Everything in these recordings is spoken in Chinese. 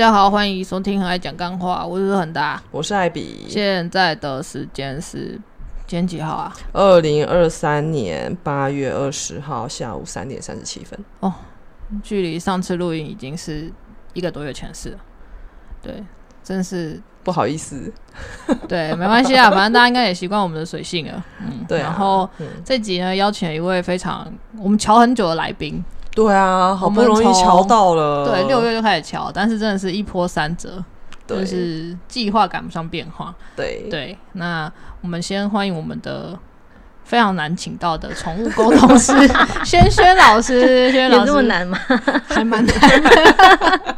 家好，欢迎收听很爱讲干话，我是很大。我是艾比。现在的时间是今天几号啊？二零二三年八月二十号下午三点三十七分。哦，距离上次录音已经是一个多月前事了。对，真是不好意思。对，没关系啊，反正大家应该也习惯我们的水性了。嗯，对啊然后这集呢，邀请了一位非常我们瞧很久的来宾。对啊，好不容易瞧到了。对，六月就开始瞧，但是真的是一波三折，就是计划赶不上变化。对对，那我们先欢迎我们的非常难请到的宠物沟通师 轩轩老师，轩轩老有师这么难吗？还蛮难。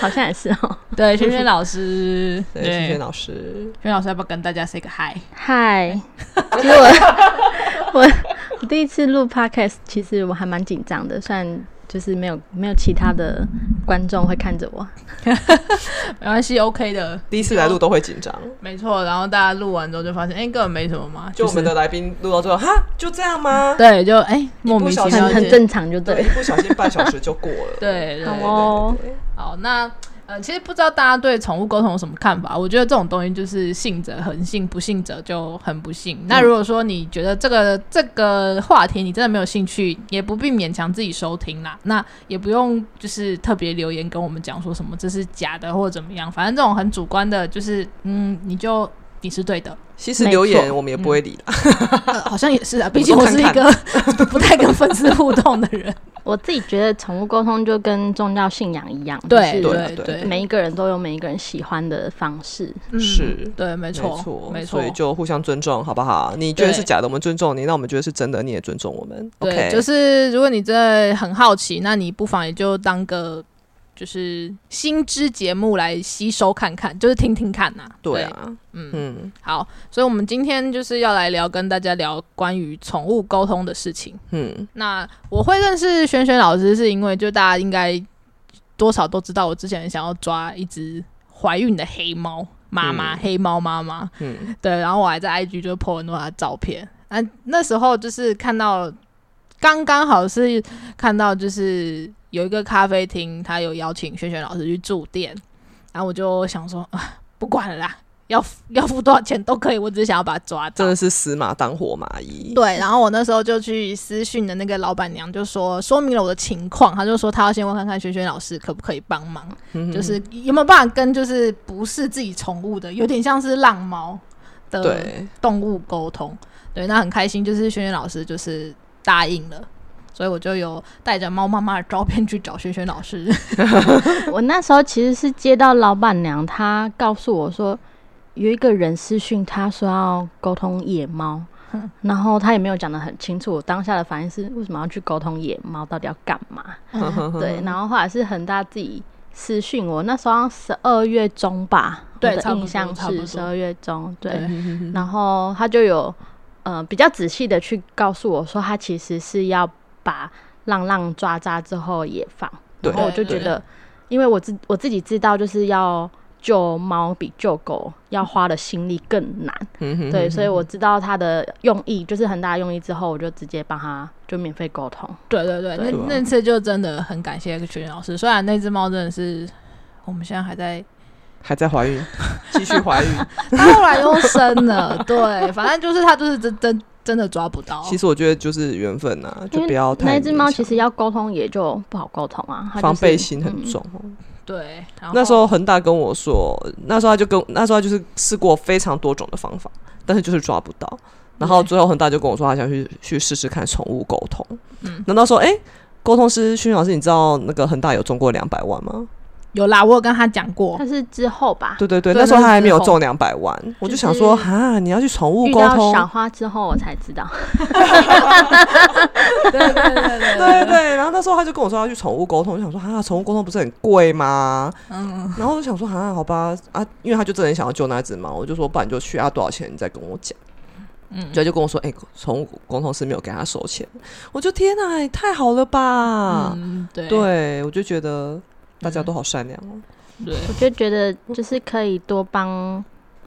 好像也是哦。对，轩轩老师，对，轩轩老师。轩老师要不要跟大家 say 个 hi？嗨，其实我我我第一次录 podcast，其实我还蛮紧张的，虽然就是没有没有其他的观众会看着我。没关系，OK 的。第一次来录都会紧张，没错，然后大家录完之后就发现，哎、根本没什么嘛，就我们的来宾录到最后，哈，就这样吗？对，就哎、莫名其妙很很正常就对对，一不小心半小时就过了。对对好好，那呃，其实不知道大家对宠物沟通有什么看法？我觉得这种东西就是信者恒信，不信者就很不信。那如果说你觉得这个这个话题你真的没有兴趣，也不必勉强自己收听啦。那也不用就是特别留言跟我们讲说什么这是假的或者怎么样，反正这种很主观的，就是嗯，你就你是对的，其实留言我们也不会理的。呃、好像也是啊，毕竟我是一个 不太跟粉丝互动的人。我自己觉得宠物沟通就跟宗教信仰一样，对就是对啊对每一个人都有每一个人喜欢的方式。嗯是对，没没错，没错所以。就互相尊重，好不好？你觉得是假的，我们尊重你；那我们觉得是真的，你也尊重我们。对 OK，就是如果你真的很好奇，那你不妨也就当个就是新知节目来吸收看看，就是听听看呐、对，啊，嗯，嗯。好，所以我们今天就是要来聊，跟大家聊关于宠物沟通的事情。嗯，那我会认识轩轩老师，是因为就大家应该多少都知道，我之前想要抓一只怀孕的黑猫妈妈，嗯。黑猫妈妈。嗯。对，然后我还在 IG 就 po 很多她的照片。那那时候就是看到，刚刚好是看到就是有一个咖啡厅，他有邀请轩轩老师去住店，然后我就想说啊，不管了啦，要付要付多少钱都可以，我只是想要把他抓到真的。是死马当活马医。对，然后我那时候就去私讯的那个老板娘，就说说明了我的情况，她就说她要先问看看轩轩老师可不可以帮忙，嗯就是有没有办法跟就是不是自己宠物的，有点像是浪猫的，动物沟通。对，那很开心，就是轩轩老师就是答应了，所以我就有带着猫妈妈的照片去找轩轩老师。我那时候其实是接到老板娘，她告诉我说，有一个人私讯她说要沟通野猫，然后她也没有讲得很清楚。我当下的反应是，为什么要去沟通野猫？到底要干嘛？对，然后后来是恒大自己私讯我，那时候十二月中吧，我的对印象是十二月中，对。对然后他就有呃比较仔细的去告诉我说，他其实是要把浪浪抓扎之后也放，然后我就觉得，因为我自我自己知道，就是要救猫比救狗要花的心力更难，嗯哼对，所以我知道他的用意就是很大的用意之后，我就直接帮他就免费沟通。对对对，对。那那次就真的很感谢轩轩老师，虽然那只猫真的是我们现在还在，还在怀孕，继续怀孕。它后来又生了，对，反正就是它就是真真真的抓不到。其实我觉得就是缘分呐，就不要太那一只猫其实要沟通也就不好沟通啊，就是防备心很嗯重哦。对，那时候恒大跟我说，那时候他就跟那时候他就是试过非常多种的方法，但是就是抓不到。然后最后恒大就跟我说，他想去去试试看宠物沟通。嗯那到时候哎，沟通师勋老师，你知道那个恒大有中过两百万吗？有啦，我有跟他讲过，但是之后吧，对对对，那时候他还没有中两百万，我就就是想说，哈，你要去宠物沟通，小花之后我才知道。对对对对对。然后那时候他就跟我说要去宠物沟通，我想说哈，宠物沟通不是很贵吗？嗯，然后我就想说哈，好吧啊，因为他就真的很想要救那只猫，我就说不然你就去啊，多少钱你再跟我讲。嗯。所以就跟我说，哎、宠物沟通师没有给他收钱，我就天哪，也太好了吧？嗯，对。对，我就觉得大家都好善良哦。对我就觉得就是可以多帮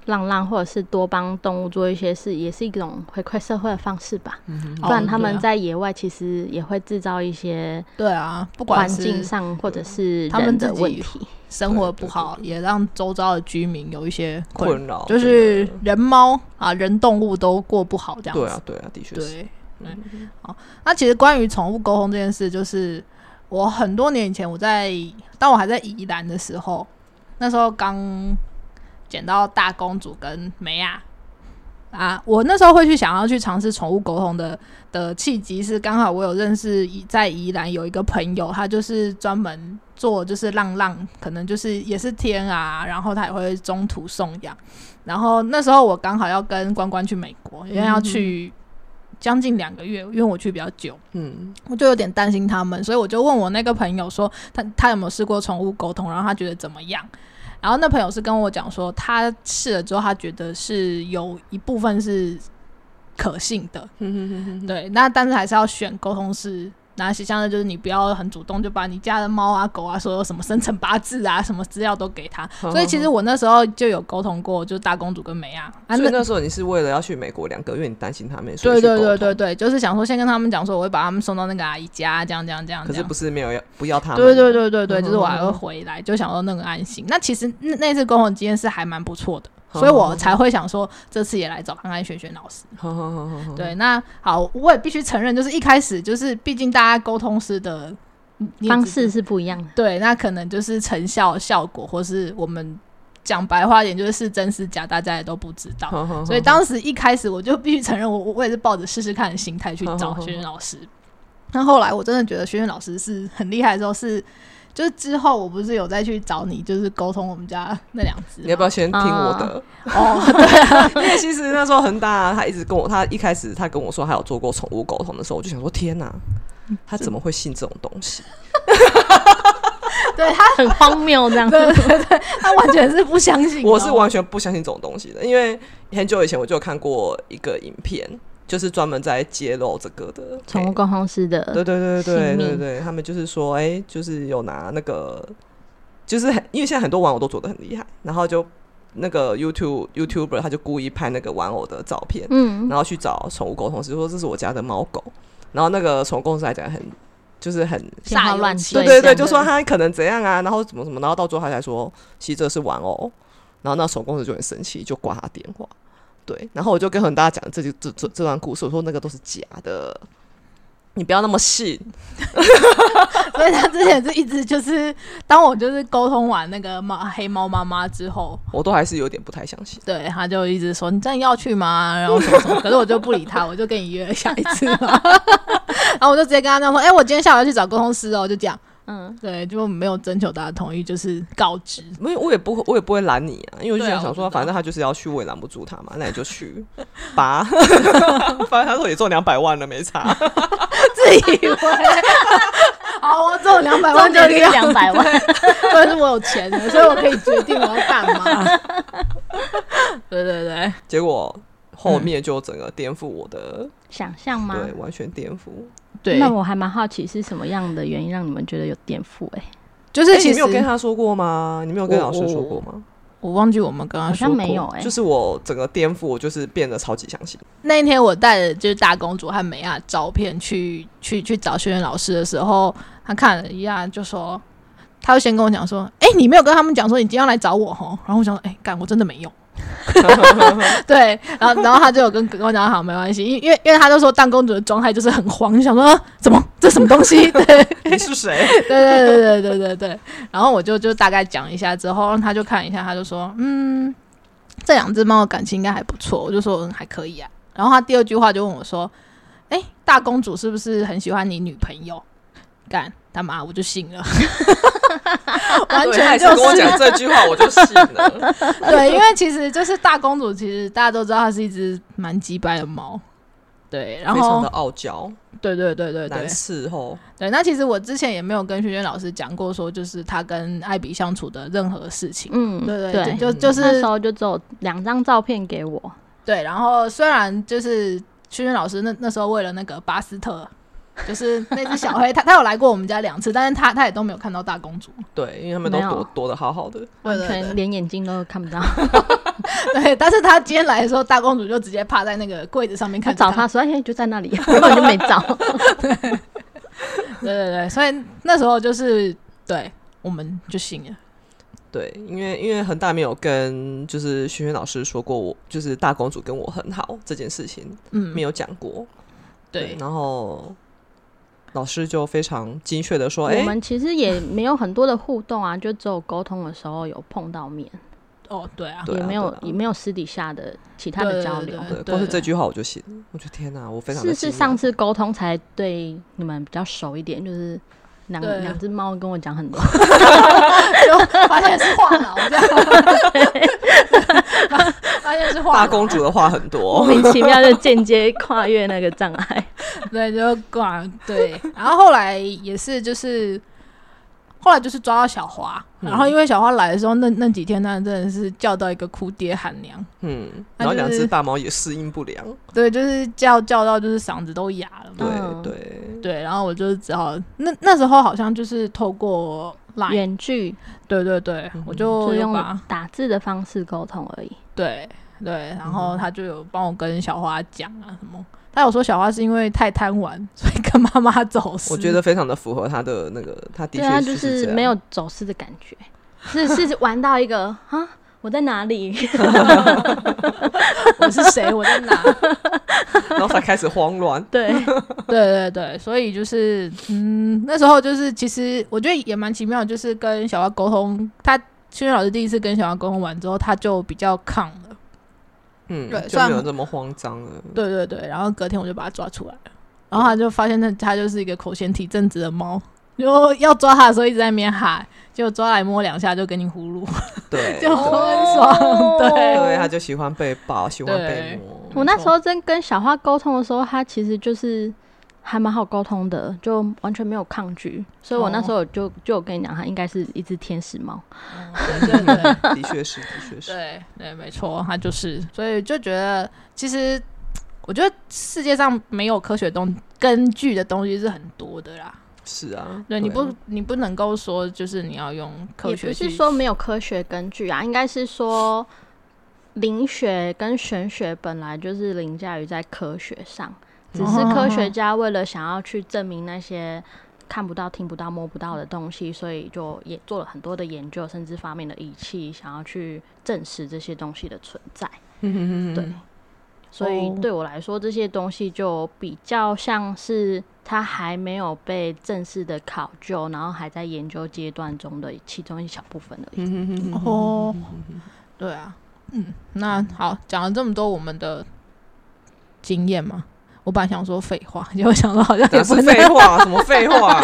浪浪，或者是多帮动物做一些事，也是一种回馈社会的方式吧。嗯不然他们在野外其实也会制造一些对啊，不管环境上或者是他们人的问题。生活不好，也让周遭的居民有一些困困扰就是人猫啊、人动物都过不好这样子。对啊，对啊，的确是。对，对，好。那其实关于宠物沟通这件事，就是我很多年以前我在当我还在宜兰的时候，那时候刚捡到大公主跟梅亚啊，我那时候会去想要去尝试宠物沟通的的契机是刚好我有认识在宜兰有一个朋友，他就是专门做就是浪浪，可能就是也是天啊，然后他也会中途送养。然后那时候我刚好要跟关关去美国，因为要去将近两个月，因为我去比较久，嗯，我就有点担心他们，所以我就问我那个朋友说，他他有没有试过宠物沟通，然后他觉得怎么样？然后那朋友是跟我讲说，他试了之后，他觉得是有一部分是可信的，嗯对，那但是还是要选沟通师。那些像的就是你不要很主动就把你家的猫啊狗啊所有什么生辰八字啊什么资料都给他，所以其实我那时候就有沟通过，就是大公主跟梅亚所以那时候你是为了要去美国两个月，你担心他们，对对对对对，就是想说先跟他们讲说，我会把他们送到那个阿姨家，这样这样这样。可是不是没有要不要他们？对对对对对，嗯就是我还会回来，就想说那个安心。那其实那那次沟通经验是还蛮不错的，所以我才会想说这次也来找看看轩轩老师。对，那好，我也必须承认，就是一开始就是毕竟大家沟通师的方式是不一样的。对，那可能就是成效效果，或是我们讲白话一点，就是是真是假，大家也都不知道。所以当时一开始我就必须承认我，我我也是抱着试试看的心态去找轩轩老师。那后来我真的觉得轩轩老师是很厉害的时候是，就是之后我不是有再去找你，就是沟通我们家那两只。你要不要先听我的？哦，对啊，因为其实那时候恒大他一直跟我，他一开始他跟我说他有做过宠物沟通的时候，我就想说天哪，他怎么会信这种东西？对他，很荒谬这样。对对对，他完全是不相信。我是完全不相信这种东西的，因为很久以前我就有看过一个影片，就是专门在揭露这个的宠物沟通师的对对对对性对对，他们就是说，哎、就是有拿那个，就是很因为现在很多玩偶都做的很厉害，然后就那个 YouTube YouTuber 他就故意拍那个玩偶的照片，嗯，然后去找宠物沟通师说这是我家的猫狗，然后那个宠物沟通师来讲很就是很。天花乱坠对对对就说他可能怎样啊，然后怎么怎么，然后到最后他才说，其实这是玩偶，然后那宠物公司就很生气，就挂他电话。对，然后我就跟很大家讲这就这这这段故事，我说那个都是假的，你不要那么信。所以他之前是一直就是，当我就是沟通完那个猫黑猫妈妈之后，我都还是有点不太相信。对，他就一直说你真的要去吗？然后什么什么，可是我就不理他，我就跟你约了下一次嘛。然后我就直接跟他这样说，哎、我今天下午要去找沟通师哦，就这样。嗯，对，就没有征求大家同意，就是告知。没有，我也不会，我也不会拦你啊，因为我就想想说，反正他就是要去，我也拦不住他嘛，那你就去吧。反正他说也中两百万了，没差。自以为好，我中两百万就两两百万，但是我有钱的，所以我可以决定我要干嘛。对对对，结果后面就整个颠覆我的，想象吗？对，完全颠覆。对那我还蛮好奇是什么样的原因让你们觉得有颠覆、欸？哎，哎，就是其实你没有跟他说过吗？你没有跟老师说过吗？我忘记我们刚刚好说过像没有、哎，就是我整个颠覆，我就是变得超级相信。那一天我带着就是大公主和美亚照片去去去找轩轩老师的时候，他看了一下就说，他就先跟我讲说，哎、你没有跟他们讲说你今天要来找我吼？然后我想说，哎、干，我真的没有。对，然后然后他就有跟跟我讲好没关系，因因为因为他就说大公主的状态就是很慌，就想说、啊、怎么这什么东西？对，你是谁？对对对对对对对。然后我就就大概讲一下之后，他就看一下，他就说：“嗯，这两只猫的感情应该还不错。”我就说：“嗯，还可以啊。”然后他第二句话就问我说：“哎，大公主是不是很喜欢你女朋友？”干他妈，我就信了，完全就跟我讲这句话，我就信了。对，因为其实就是大公主，其实大家都知道她是一只蛮鸡掰的猫。对，然后非常的傲娇，对对对对对难伺候。对，那其实我之前也没有跟轩轩老师讲过，说就是他跟艾比相处的任何事情。嗯，对对对，就就就是那时候就只有两张照片给我，对，然后虽然就是轩轩老师那那时候为了那个巴斯特，就是那只小黑，它它有来过我们家两次，但是它它也都没有看到大公主。对，因为他们都躲躲得好好的。对完全连眼睛都看不到。对，但是他今天来的时候，大公主就直接趴在那个柜子上面他看着找他说，哎，就在那里，根本就没找。对 对对，所以那时候就是对，我们就信了。对，因为因为恒大没有跟就是轩轩老师说过我就是大公主跟我很好这件事情，嗯，没有讲过。对，然后老师就非常精确的说：“哎、我们其实也没有很多的互动啊，就只有沟通的时候有碰到面，哦，对啊，也没有也没有私底下的其他的交流。对对，光是这句话我就信。我觉得天哪，我非常的是是上次沟通才对你们比较熟一点，就是两对两只猫跟我讲很多，就发现是话痨这样，发 发现是话痨大公主的话很多 莫。名其妙就间接跨越那个障碍。对，就挂对，然后后来也是就是。后来就是抓到小花，然后因为小花来的时候，那那几天那真的是叫到一个哭爹喊娘，嗯，然后两只大猫也适应不良。对，就是叫叫到就是嗓子都哑了对嘛，对对，对，然后我就只好那那时候好像就是透过 Line，远距。对对对，我就就用打字的方式沟通而已。对对，然后他就有帮我跟小花讲啊什么。他有说小花是因为太贪玩，所以跟妈妈走失。我觉得非常的符合他的那个，他的对啊，确就是没有走失的感觉，是是玩到一个 啊，我在哪里？我是谁，我在哪？然后才开始慌乱。对，对对对，所以就是嗯，那时候就是其实我觉得也蛮奇妙，就是跟小花沟通，他轩轩老师第一次跟小花沟通完之后，他就比较抗了。嗯，对虽然就没有这么慌张了。对对对，然后隔天我就把它抓出来了，然后他就发现那它就是一个口嫌体正直的猫，就要抓它的时候一直在那边喊，结果抓来摸两下就给你呼噜，对，就很对爽。对对，它就喜欢被抱，喜欢被摸。我那时候真跟小花沟通的时候，它其实就是还蛮好沟通的，就完全没有抗拒，所以我那时候就就有跟你讲，它应该是一只天使猫。对对对 的确是，的确是。对对，没错，它就是，所以就觉得其实我觉得世界上没有科学东根据的东西是很多的啦。是啊，对，你啊不你不能够说就是你要用科也不是说没有科学根据啊，应该是说灵学跟玄学本来就是凌驾于在科学上，只是科学家为了想要去证明那些看不到、听不到、摸不到的东西，所以就也做了很多的研究，甚至发明了仪器，想要去证实这些东西的存在。对，所以哦。对我来说，这些东西就比较像是它还没有被正式的考究，然后还在研究阶段中的其中一小部分而已。哦，对啊，嗯，那好，讲了这么多我们的经验嘛，我本来想说废话，结果想说好像也那是废话，什么废话？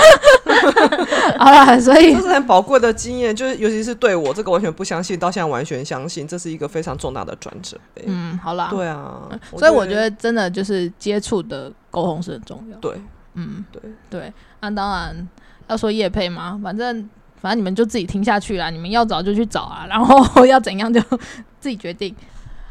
好啦，所以这是很宝贵的经验，就是尤其是对我这个完全不相信，到现在完全相信，这是一个非常重大的转折。哎嗯，好啦，对啊，所以我觉得真的就是接触的沟通是很重要。对嗯，对对，那当然要说叶配嘛，反正反正你们就自己听下去啦，你们要找就去找啊，然后 要怎样就 自己决定。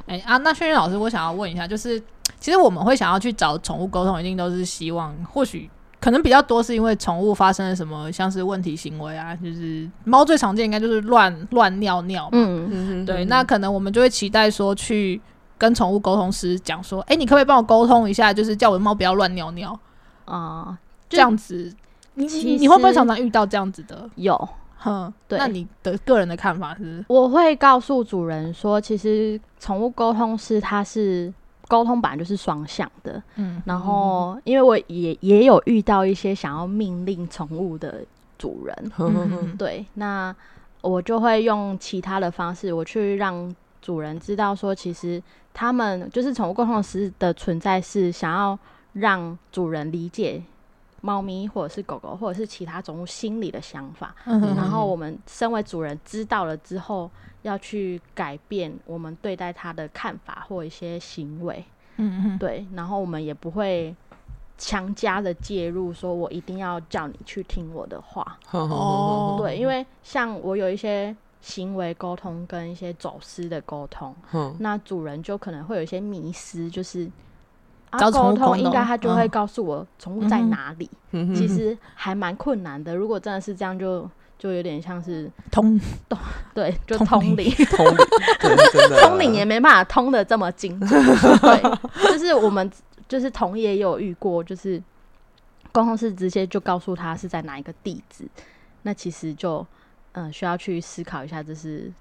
哎、啊，那轩轩老师，我想要问一下，就是其实我们会想要去找宠物沟通，一定都是希望，或许可能比较多是因为宠物发生了什么像是问题行为啊，就是猫最常见应该就是乱乱尿尿嘛，嗯，嗯对，那可能我们就会期待说去跟宠物沟通师讲说，哎、你可不可以帮我沟通一下，就是叫我的猫不要乱尿尿，啊、这样子，你你你会不会常常遇到这样子的？有，哼，对。那你的个人的看法是？我会告诉主人说，其实宠物沟通师他是沟通本来就是双向的，嗯。然后因为我也也有遇到一些想要命令宠物的主人，嗯对，那我就会用其他的方式，我去让主人知道说，其实他们就是宠物沟通师的存在是想要让主人理解猫咪或者是狗狗或者是其他宠物心里的想法，嗯然后我们身为主人知道了之后，要去改变我们对待它的看法或一些行为，嗯嗯对，然后我们也不会强加的介入，说我一定要叫你去听我的话，哦。对，因为像我有一些行为沟通跟一些走私的沟通，嗯那主人就可能会有一些迷失，就是沟通，通应该他就会嗯告诉我宠物在哪里。嗯其实还蛮困难的。如果真的是这样就，就有点像是通对，就通灵通灵，通灵，对，通灵也没办法通的这么精准。对，就是我们就是同业也有遇过，就是沟通是直接就告诉他是在哪一个地址，那其实就嗯、需要去思考一下，这是。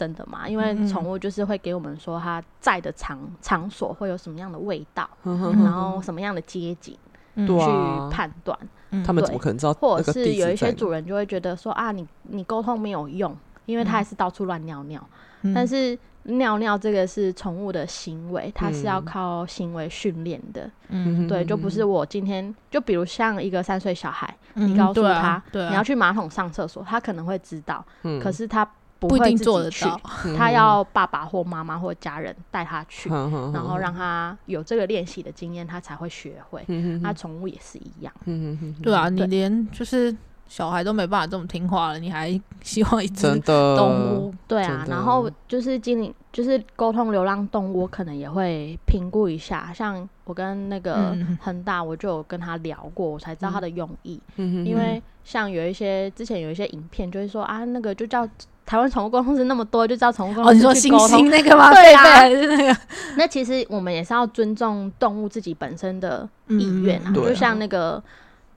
真的吗？因为嗯宠物就是会给我们说它在的场场所会有什么样的味道，然后什么样的街景嗯去啊判断。嗯他们对怎么可能知道或者是有一些？主人就会觉得说啊，你你沟通没有用，因为它还是到处乱尿尿。嗯但是尿尿这个是宠物的行为，它是要嗯靠行为训练的。嗯对，就不是我今天就比如像一个三岁小孩，嗯你告诉他、你要去马桶上厕所，他可能会知道，嗯可是他不不一定做得到，他要爸爸或妈妈或家人带他去。嗯然后让他有这个练习的经验，他才会学会。嗯那宠物也是一样，嗯对啊，你连就是小孩都没办法这么听话了，你还 希望一只动物？对啊，然后就是经理，就是沟通流浪动物，我可能也会评估一下。像我跟那个嗯恒大，我就有跟他聊过，我才知道他的用意。嗯因为像有一些之前有一些影片，就是说啊，那个就叫台湾宠物沟通师那么多，就知道宠物沟哦，通师你说星星那个吗？对啊是那个。那其实我们也是要尊重动物自己本身的意愿啊，就像那个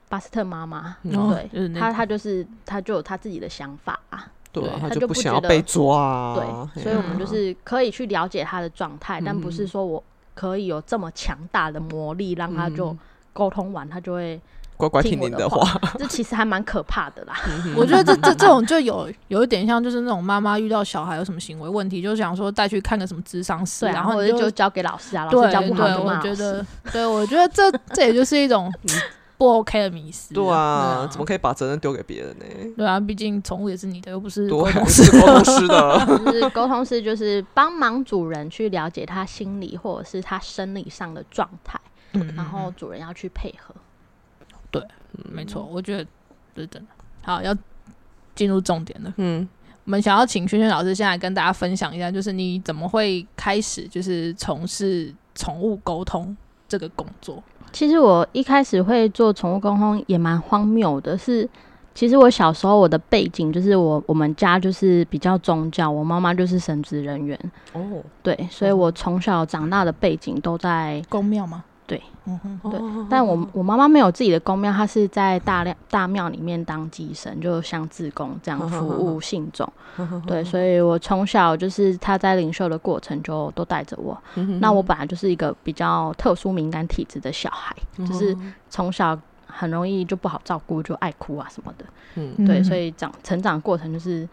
巴斯特妈妈，对，他他就是他就有他自己的想法啊。对啊，他他就不想要被抓啊。对，所以我们就是可以去了解他的状态，但不是嗯。说我可以有这么强大的魔力，让他就嗯。沟通完，他就会乖乖听您的话。这其实还蛮可怕的啦。我觉得这这这种就有有一点像，就是那种妈妈遇到小孩有什么行为问题，就想说带去看个什么智商师，啊，然后你就交给老师啊，老师教不好对，我就骂老师。觉得，对我觉得这这也就是一种不 OK 的迷失。对啊，怎么可以把责任丢给别人呢？对啊，毕竟宠物也是你的，又不是沟通师。是沟通师的。就是沟通师，就是帮忙主人去了解他心理或者是他生理上的状态，嗯，然后主人要去配合。没错，我觉得这是真的。好，要进入重点了。嗯，我们想要请轩轩老师先来跟大家分享一下，就是你怎么会开始就是从事宠物沟通这个工作？其实我一开始会做宠物沟通也蛮荒谬的，是其实我小时候我的背景就是我我们家就是比较宗教，我妈妈就是神职人员，哦，对，所以我从小长大的背景都在公庙吗？对，嗯哼，对哦但我我妈妈没有自己的公庙，她是在大量大庙里面当祭神，就像自工这样服务 信众。对，所以我从小就是她在领袖的过程就都带着我。嗯那我本来就是一个比较特殊敏感体质的小孩，就是从小很容易就不好照顾，就爱哭啊什么的。嗯对，所以以长成长过程就是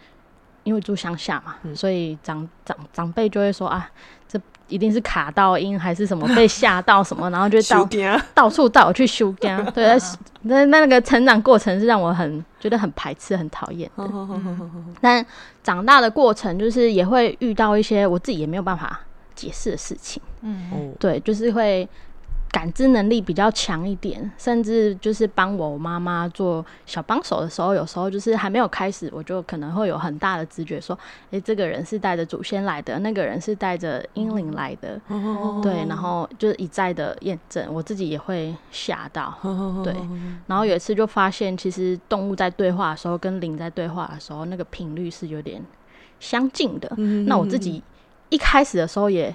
因为住乡下嘛，嗯所以长长长辈就会说啊，这一定是卡到音还是什么被吓到什么，然后就到 到处带我去修家。对，那那那个成长过程是让我很觉得很排斥、很讨厌的。但长大的过程就是也会遇到一些我自己也没有办法解释的事情。嗯哦，对，就是会感知能力比较强一点，甚至就是帮我妈妈做小帮手的时候，有时候就是还没有开始，我就可能会有很大的直觉，说，诶，这个人是带着祖先来的，那个人是带着英灵来的，对，然后就是一再的验证，我自己也会吓到，对，然后有一次就发现，其实动物在对话的时候跟灵在对话的时候，那个频率是有点相近的，那我自己一开始的时候也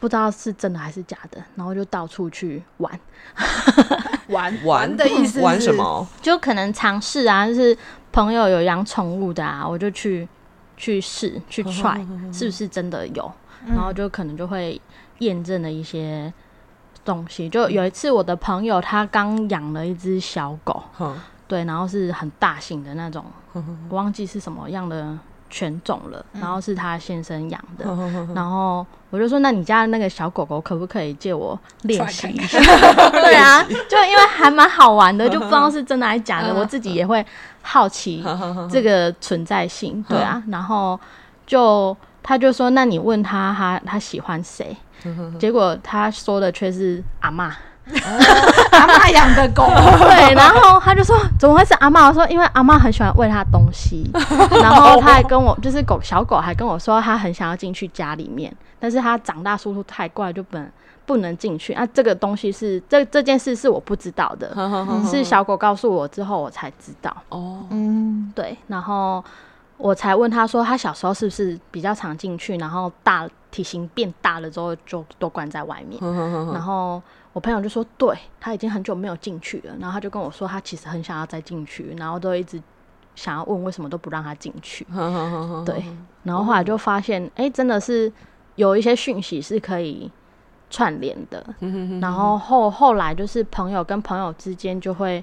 不知道是真的还是假的，然后就到处去玩，玩玩的意思玩什？么？就可能尝试啊，就是朋友有养宠物的啊，我就去去试去 try，是不是真的有，嗯然后就可能就会验证了一些东西。就有一次我的朋友他刚养了一只小狗，哼对，然后是很大型的那种，我忘记是什么样的犬种了，然后是他先生养的，然后我就说，那你家的那个小狗狗可不可以借我练习一下？对啊，就因为还蛮好玩的，就不知道是真的还是假的，我自己也会好奇这个存在性，对啊，然后就他就说，那你问他他他喜欢谁？结果他说的却是阿嬷。阿妈养的狗，对，然后他就说怎么会是阿妈？我说因为阿妈很喜欢喂它东西，然后他还跟我就是狗小狗还跟我说他很想要进去家里面，但是他长大速度太快，就不能不能进去。啊，这个东西是这这件事是我不知道的，是小狗告诉我之后我才知道。哦，嗯，对，然后我才问他说，他小时候是不是比较常进去，然后大体型变大了之后就都关在外面。然后我朋友就说，对他已经很久没有进去了，然后他就跟我说，他其实很想要再进去，然后都一直想要问为什么都不让他进去。对，然后后来就发现，哎、真的是有一些讯息是可以串联的。然后后后来就是朋友跟朋友之间就会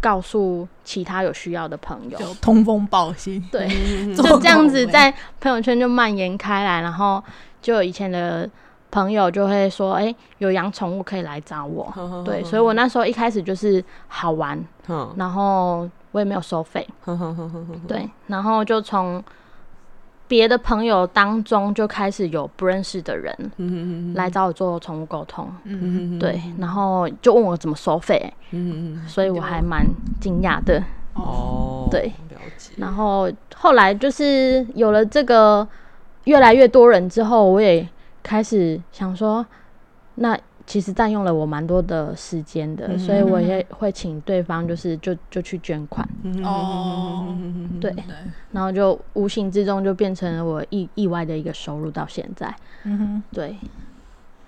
告诉其他有需要的朋友，就通风报信，对，就 就这样子在朋友圈就蔓延开来，然后就以前的朋友就会说，哎、有养宠物可以来找我。对，所以我那时候一开始就是好玩，嗯。然后我也没有收费，对，然后就从别的朋友当中就开始有不认识的人来找我做宠物沟通，嗯，对，然后就问我怎么收费，嗯所以我还蛮惊讶的。哦，对，了解，然后后来就是有了这个越来越多人之后，我也开始想说，那其实占用了我蛮多的时间的，所以我也会请对方就是就就去捐款，哦，对，对，然后就无形之中就变成了我意意外的一个收入到现在，嗯对，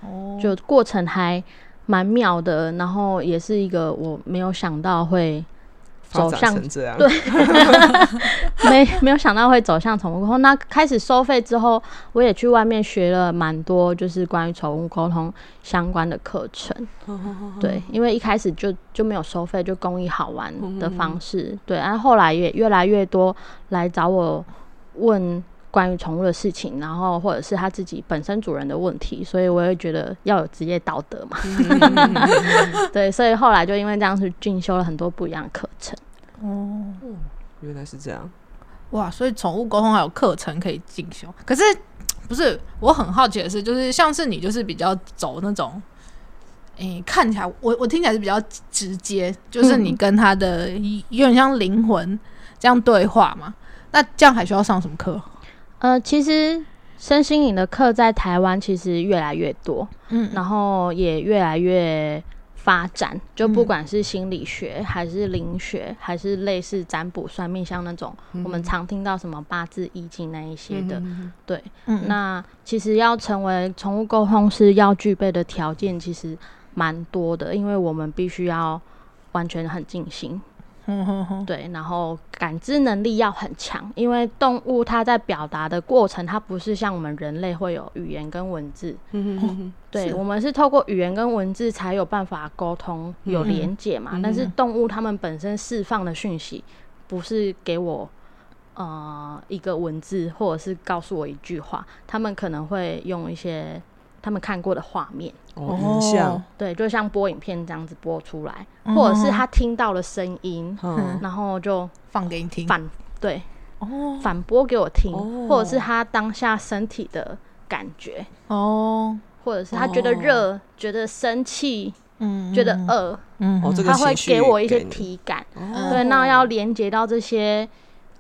哦，就过程还蛮妙的，然后也是一个我没有想到会走向成这样，对 没没有想到会走向宠物沟通。那开始收费之后，我也去外面学了蛮多，就是关于宠物沟通相关的课程。对，因为一开始就就没有收费，就公益好玩的方式。对，然后后来也越来越多来找我问。关于宠物的事情，然后或者是他自己本身主人的问题，所以我也觉得要有职业道德嘛。对，所以后来就因为这样去进修了很多不一样的课程。哦，原来是这样，哇，所以宠物沟通还有课程可以进修，可是不是我很好奇的是，就是像是你就是比较走那种。诶、看起来我我听起来是比较直接，就是你跟他的有点像灵魂这样对话嘛。那这样还需要上什么课？呃，其实身心灵的课在台湾其实越来越多，嗯。然后也越来越发展。就不嗯管是心理学，还是灵学，还是类似占卜、算命，像那种、我们常听到什么八字、易经那一些的，对。嗯。那其实要成为宠物沟通师，要具备的条件其实蛮多的，因为我们必须要完全很尽心，对，然后感知能力要很强，因为动物它在表达的过程，它不是像我们人类会有语言跟文字，对我们是透过语言跟文字才有办法沟通、有连接嘛。但是动物它们本身释放的讯息，不是给我呃一个文字，或者是告诉我一句话，它们可能会用一些他们看过的画面。哦，影像，对，就像播影片这样子播出来，嗯。或者是他听到了声音，嗯，然后就放给你听。反对哦。反播给我听，哦。或者是他当下身体的感觉，哦，或者是他觉得热、觉得生气、嗯，觉得饿，嗯，哦，这个他会给我一些你。体感。哦。对，那要连接到这些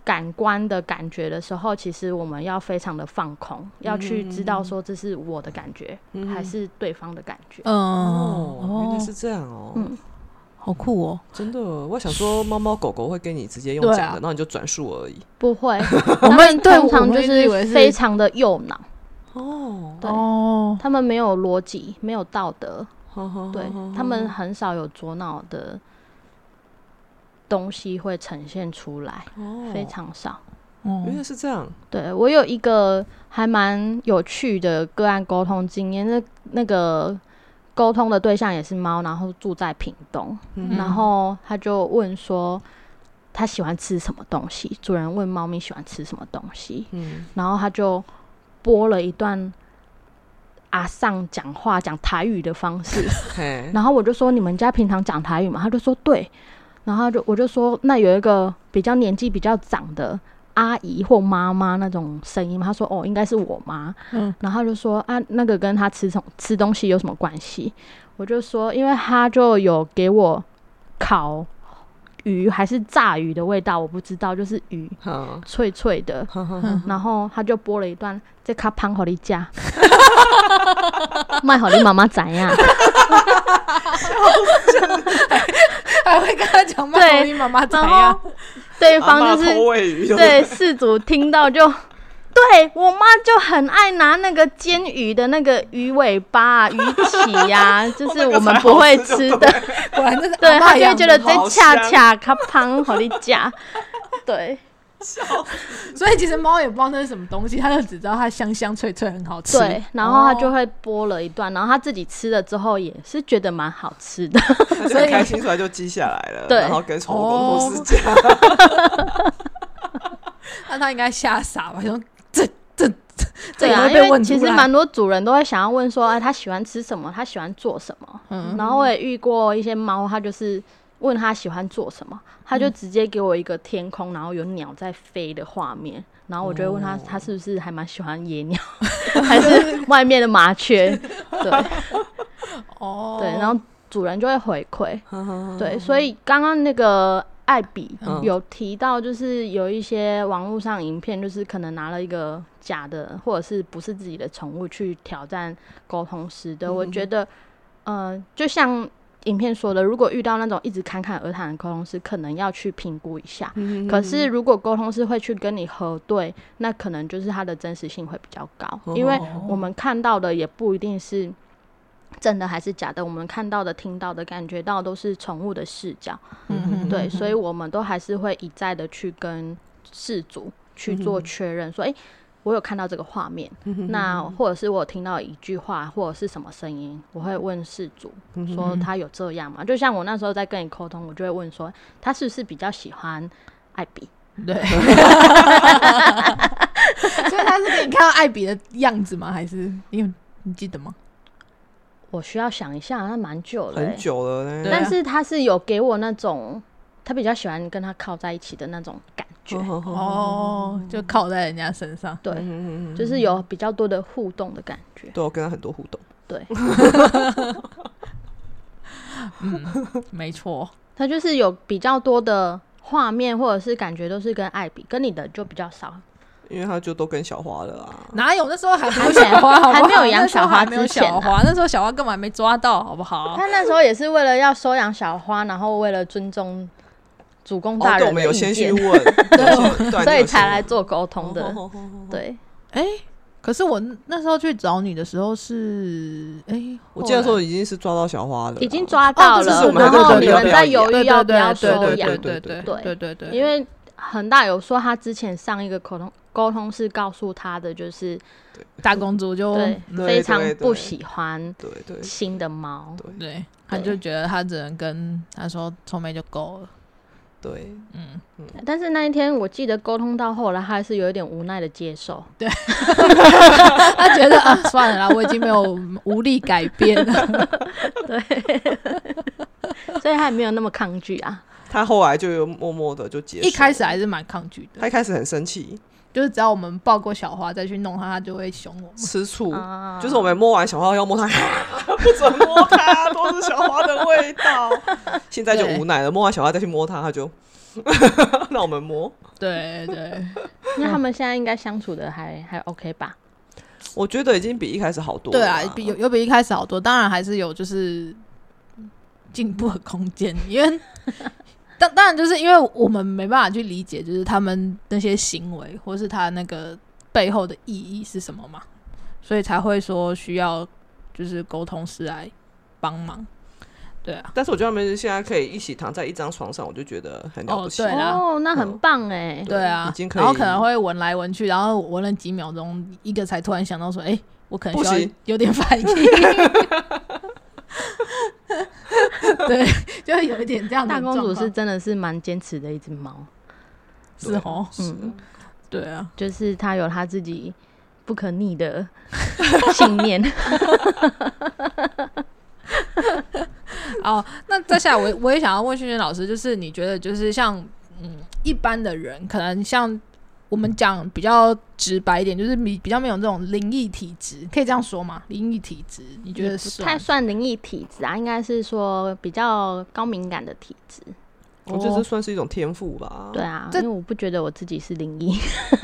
感官的感觉的时候，其实我们要非常的放空，要去知道说这是我的感觉，还是对方的感觉。嗯，哦，原来是这样哦，嗯。好酷哦。真的，我想说猫猫狗狗会跟你直接用讲的，然后你就转述而已。不会，我们通常就是非常的右脑，哦，对。哦，他们没有逻辑，没有道德，对他们很少有左脑的东西会呈现出来，哦。非常少。哦。原来是这样，对我有一个还蛮有趣的个案沟通经验，那那个沟通的对象也是猫，然后住在屏东，嗯然后他就问说他喜欢吃什么东西，主人问猫咪喜欢吃什么东西，嗯，然后他就播了一段阿尚讲话讲台语的方式，嘿，然后我就说你们家平常讲台语吗？他就说对，然后就我就说那有一个比较年纪比较长的阿姨或妈妈那种声音嘛？他说哦应该是我妈，嗯然后就说啊那个跟他吃什吃东西有什么关系？我就说因为他就有给我烤鱼还是炸鱼的味道，我不知道，就是鱼脆脆的。然后他就播了一段，这卡胖好你家，卖好你妈妈怎样？还会跟他讲卖好你妈妈怎然样后？对方就是对事主听到就，对我妈就很爱拿那个煎鱼的那个鱼尾巴、鱼鳍呀、就是我们不会吃的，果然这是对阿嬷养他就会觉得这恰恰卡胖好你家，对。所以其实猫也不知道那是什么东西，它就只知道它香香脆脆很好吃。对，然后它就哦会剥了一段，然后它自己吃了之后也是觉得蛮好吃的，他就很开心，出来就记下来了，对。然后跟宠物沟通师讲，那它应该吓傻吧？说这这这对啊，也会因为其被问出来实蛮多主人都会想要问说，哎，他喜欢吃什么？他喜欢做什么？嗯然后我也遇过一些猫，它就是问他喜欢做什么，他嗯就直接给我一个天空，然后有鸟在飞的画面，然后我就会问他，哦他是不是还蛮喜欢野鸟，还是外面的麻雀？对 哦，对，然后主人就会回馈，嗯对，所以刚刚那个艾比嗯有提到，就是有一些网络上影片，就是可能拿了一个假的，或者是不是自己的宠物去挑战沟通师的。我觉得，呃，就像影片说的，如果遇到那种一直侃侃而谈的沟通师，可能要去评估一下。嗯可是如果沟通师会去跟你核对，那可能就是它的真实性会比较高，因为哦我们看到的也不一定是真的还是假的，我们看到的、听到的、感觉到都是宠物的视角，嗯对，所以我们都还是会一再的去跟事主去做确认，说，诶，我有看到这个画面，那或者是我有听到一句话或者是什么声音，我会问事主说他有这样吗？就像我那时候在跟你沟通，我就会问说，他是不是比较喜欢艾比？对。所以他是给你看到艾比的样子吗？还是你有你记得吗？我需要想一下，那蛮久了、欸，很久了但是他是有给我那种，他比较喜欢跟他靠在一起的那种感觉，哦，哦，就靠在人家身上。对，嗯就是有比较多的互动的感觉。对我跟他很多互动，对，没错，他就是有比较多的画面或者是感觉都是跟艾比，跟你的就比较少。因为他就都跟小花了啊，哪有？那时候还没有小花，好不好？还没有养那时候小花还没有小花，那时候小花根本还没抓到，好不好？他那时候也是为了要收养小花，然后为了尊重主公哦，对，我大人的意们有先去见，问，对，所以才来。做沟通的。对，哎、可是我那时候去找你的时候是，哎、我记得后来。说已经是抓到小花了，已经抓到了，哦是我们然后你们在犹豫要不要对对收养。对。对对对对对对，因为恒大有说他之前上一个沟通沟通是告诉他的，就是大公主就非常不喜欢对对。新的猫。对。对，他就觉得他只能跟他说臭妹就够了，对，嗯，但是那一天我记得沟通到后来，他还是有一点无奈的接受。对。他觉得啊，算了啦，我已经没有无力改变了，对。所以他也没有那么抗拒啊。他后来就有默默的就结束，一开始还是蛮抗拒的，他一开始很生气，就是只要我们抱过小花再去弄他，他就会凶我们。吃醋，啊就是我们摸完小花要摸他，不准摸他，都是小花的味道。现在就对无奈了，摸完小花再去摸他，他就 让我们摸。对对，那他们现在应该相处的还还 OK 吧？我觉得已经比一开始好多了对啦。啊，比有有比一开始好多，当然还是有就是进步的空间，因为当当然就是因为我们没办法去理解，就是他们那些行为或是他那个背后的意义是什么嘛，所以才会说需要就是沟通师来帮忙。对啊，但是我觉得他们现在可以一起躺在一张床上，我就觉得很了不起。哦对啦哦，那很棒哎。对啊已经，可以然后可能会闻来闻去，然后闻了几秒钟，一个才突然想到说，哎、我可能需要不行有点反应。对，就会有一点这样的大公主是真的是蛮坚持的一只猫，是哦，嗯，对啊，就是它有它自己不可逆的 信念。哦，那再下来我我也想要问轩轩老师，就是你觉得就是像嗯一般的人，可能像我们讲比较直白一点，就是比比较没有这种灵异体质，可以这样说吗？灵异体质，你觉得不算太算灵异体质啊，应该是说比较高敏感的体质。我觉得这算是一种天赋吧。对啊，这因为我不觉得我自己是灵异，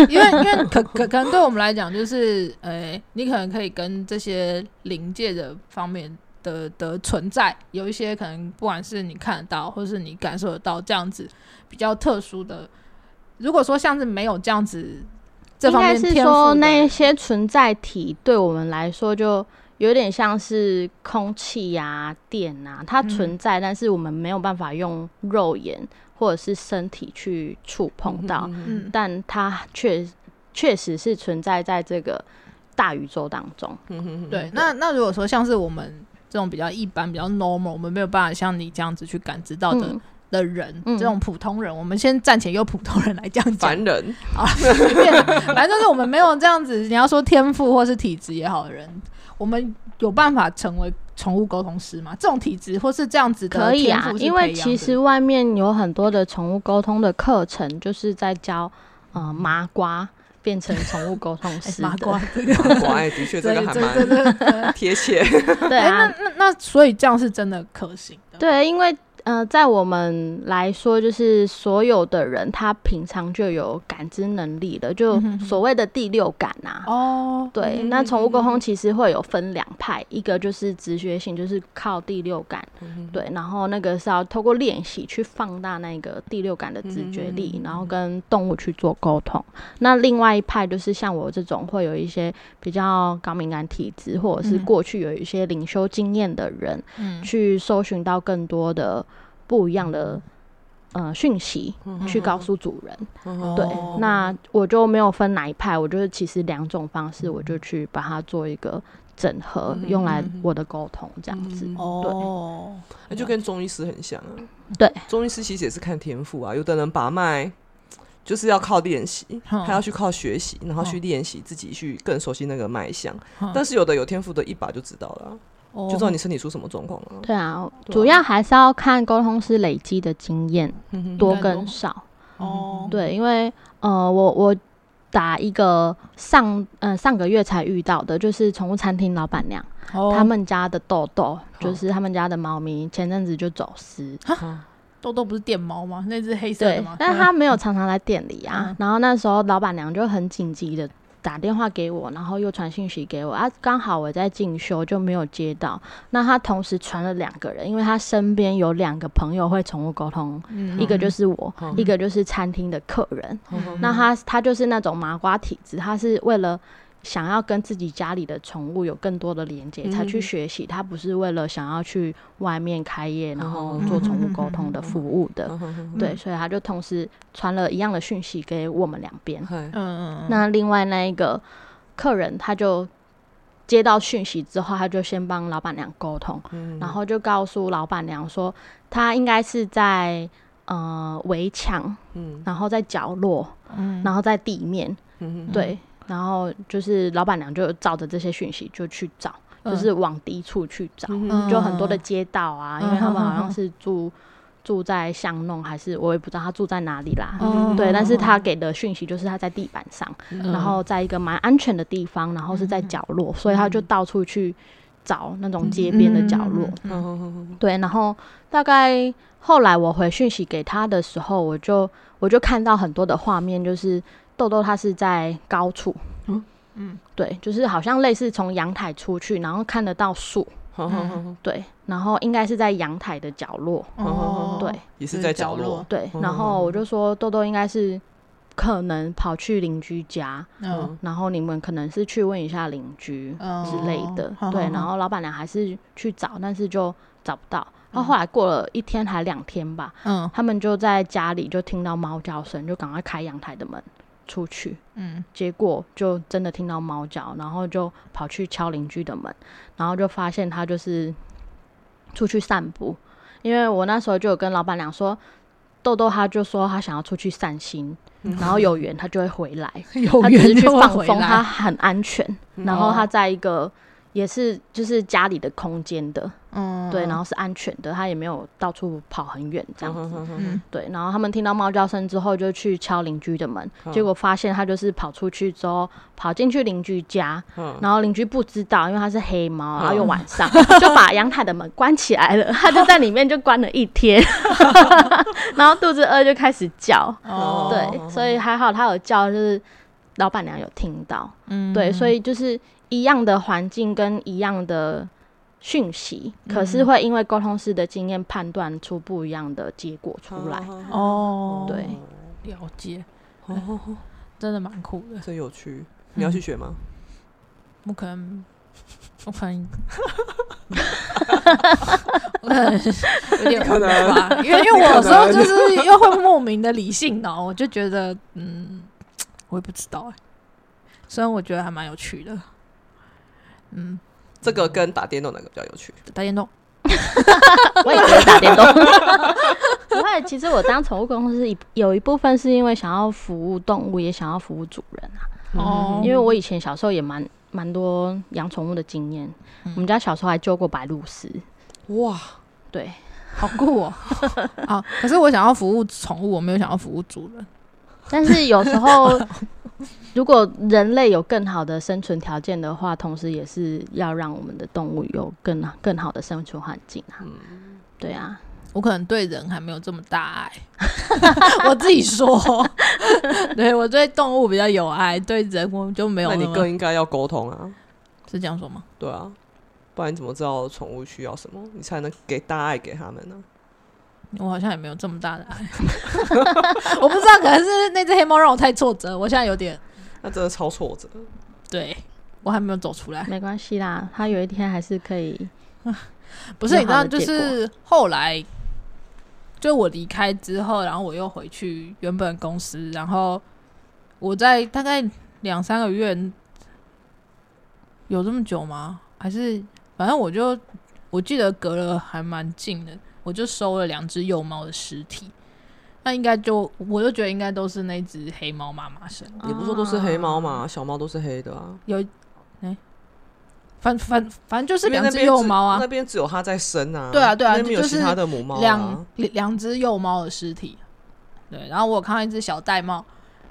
因为因为 可可可能对我们来讲，就是呃，你可能可以跟这些灵界的方面的的存在有一些可能，不管是你看得到，或是你感受得到这样子比较特殊的。如果说像是没有这样子这应方该是说面天赋那些存在体对我们来说就有点像是空气呀、电啊，它嗯存在，但是我们没有办法用肉眼或者是身体去触碰到，嗯但它确确实是存在在这个大宇宙当中。嗯。对，那那如果说像是我们这种比较一般、比较 normal，我们没有办法像你这样子去感知到的、嗯的人，嗯。这种普通人，我们先暂且用普通人来这样讲。凡，人，啊，随便，反正就是我们没有这样子，你要说天赋或是体质也好的人，我们有办法成为宠物沟通师吗？这种体质或是这样子的可以啊天赋，因为其实外面有很多的宠物沟通的课程，就是在教呃麻瓜变成宠物沟通 哎师的。麻瓜这个，我爱的确这这个还这这蛮，贴切。对哎，那啊，那那所以这样是真的可行的，对，因为呃，在我们来说，就是所有的人他平常就有感知能力的，就所谓的第六感啊。哦，对，嗯那宠物沟通其实会有分两派，一个就是直觉性，就是靠第六感，嗯对，然后那个是要透过练习去放大那个第六感的直觉力，嗯然后跟动物去做沟通。那另外一派就是像我这种会有一些比较高敏感体质，或者是嗯。过去有一些领修经验的人，嗯，去搜寻到更多的不一样的呃讯息，去告诉主人。嗯对哦，那我就没有分哪一派，我就是其实两种方式，我就去把它做一个整合，嗯用来我的沟通这样子。嗯哦，那就跟中医师很像啊。对，中医师其实也是看天赋啊。有的人把脉就是要靠练习，嗯。他要去靠学习，然后去练习自己去更熟悉那个脉象。嗯。但是有的有天赋的，一把就知道了啊、哦就知道你身体出什么状况了。对啊，主要还是要看沟通师累积的经验嗯多跟少。哦，对，因为呃，我我打一个上呃上个月才遇到的，就是宠物餐厅老板娘，哦他们家的豆豆，就是他们家的猫咪，前阵子就走失。豆豆不是电猫吗？那只黑色对的吗？，但是他没有常常来店里啊。嗯然后那时候老板娘就很紧急的打电话给我，然后又传信息给我啊，刚好我在进修就没有接到。那他同时传了两个人，因为他身边有两个朋友会宠物沟通，嗯一个就是我，嗯一个就是餐厅的客人。嗯那他他就是那种麻瓜体质，他是为了想要跟自己家里的宠物有更多的连接，才去嗯学习。他不是为了想要去外面开业，然后嗯做宠物沟通的服务的。嗯对，所以他就同时传了一样的讯息给我们两边。嗯嗯，那另外那一个客人，他就接到讯息之后，他就先帮老板娘沟通，嗯。然后就告诉老板娘说，他应该是在呃围墙，嗯。然后在角落，嗯。然后在地面，嗯。对，然后就是老板娘就照着这些讯息就去找，嗯就是往低处去找，嗯就很多的街道啊，嗯因为他们好像是住住在巷弄，还是我也不知道他住在哪里啦。嗯对，但是他给的讯息就是他在地板上，嗯。然后在一个蛮安全的地方，然后是在角落，所以他就到处去找那种街边的角落。对，然后大概后来我回讯息给他的时候，我就我就看到很多的画面，就是豆豆他是在高处，嗯。嗯。对，就是好像类似从阳台出去，然后看得到树，对，然后应该是在阳台的角落，哦，对。也是在角落，对，嗯然后我就说豆豆应该是可能跑去邻居家，嗯。然后你们可能是去问一下邻居哦。之类的，对，然后老板娘还是去找，但是就找不到。然后后来过了一天还两天吧，嗯。他们就在家里就听到猫叫声，就赶快开阳台的门出去，嗯。结果就真的听到猫叫，然后就跑去敲邻居的门，然后就发现他就是出去散步，因为我那时候就有跟老板娘说，豆豆他就说他想要出去散心，然后有缘他就会回来，有缘就会回放风，他，很安全，然后他在一个也是就是家里的空间的，嗯，对，然后是安全的，它也没有到处跑很远这样子。嗯对，然后他们听到猫叫声之后，就去敲邻居的门，嗯。结果发现它就是跑出去之后，跑进去邻居家，嗯。然后邻居不知道，因为它是黑猫，然后又嗯。晚上，就把阳台的门关起来了，它就在里面就关了一天，然后肚子饿就开始叫，哦，对，所以还好它有叫，就是老板娘有听到，嗯。对，所以就是一样的环境跟一样的讯息，可嗯是会因为沟通师的经验判断出不一样的结果出来。哦，对，了解，哦，真的蛮酷的。真有趣。你要去学吗？我可能，我可能，我可能有点无法，因为因为我有时候就是 又会莫名的理性脑，我就觉得，嗯，我也不知道哎。虽然我觉得还蛮有趣的，嗯，这个跟打电动哪个比较有趣？打电动，我也觉得打电动。不会，其实我当宠物公司一有一部分是因为想要服务动物，也想要服务主人啊。哦因为我以前小时候也蛮蛮多养宠物的经验，我们家小时候还救过白鹭鸶。哇，对，好酷哦！啊，可是我想要服务宠物，我没有想要服务主人。但是有时候 如果人类有更好的生存条件的话，同时也是要让我们的动物有更更好的生存环境啊。对啊，我可能对人还没有这么大爱，我自己说，对我对动物比较有爱，对人我就没有那你更应该要沟通啊。是这样说吗？对啊，不然你怎么知道宠物需要什么？你才能给大爱给他们呢？我好像也没有这么大的爱，我不知道，可能是那只黑猫让我太挫折，我现在有点那真的超挫折。对我还没有走出来。没关系啦，他有一天还是可以。不是，你知道，就是后来，就我离开之后，然后我又回去原本公司，然后我在大概两三个月，有这么久吗？还是反正我就我记得隔了还蛮近的，我就收了两只幼猫的尸体。那应该就我就觉得应该都是那只黑猫妈妈生的，也不说都是黑猫嘛，小猫都是黑的啊。有哎、反反反正就是两只幼猫啊那，边只有它在生啊。对啊对啊那边没有就是其他的母猫两啊。两只幼猫的尸体，对，然后我看到一只小玳瑁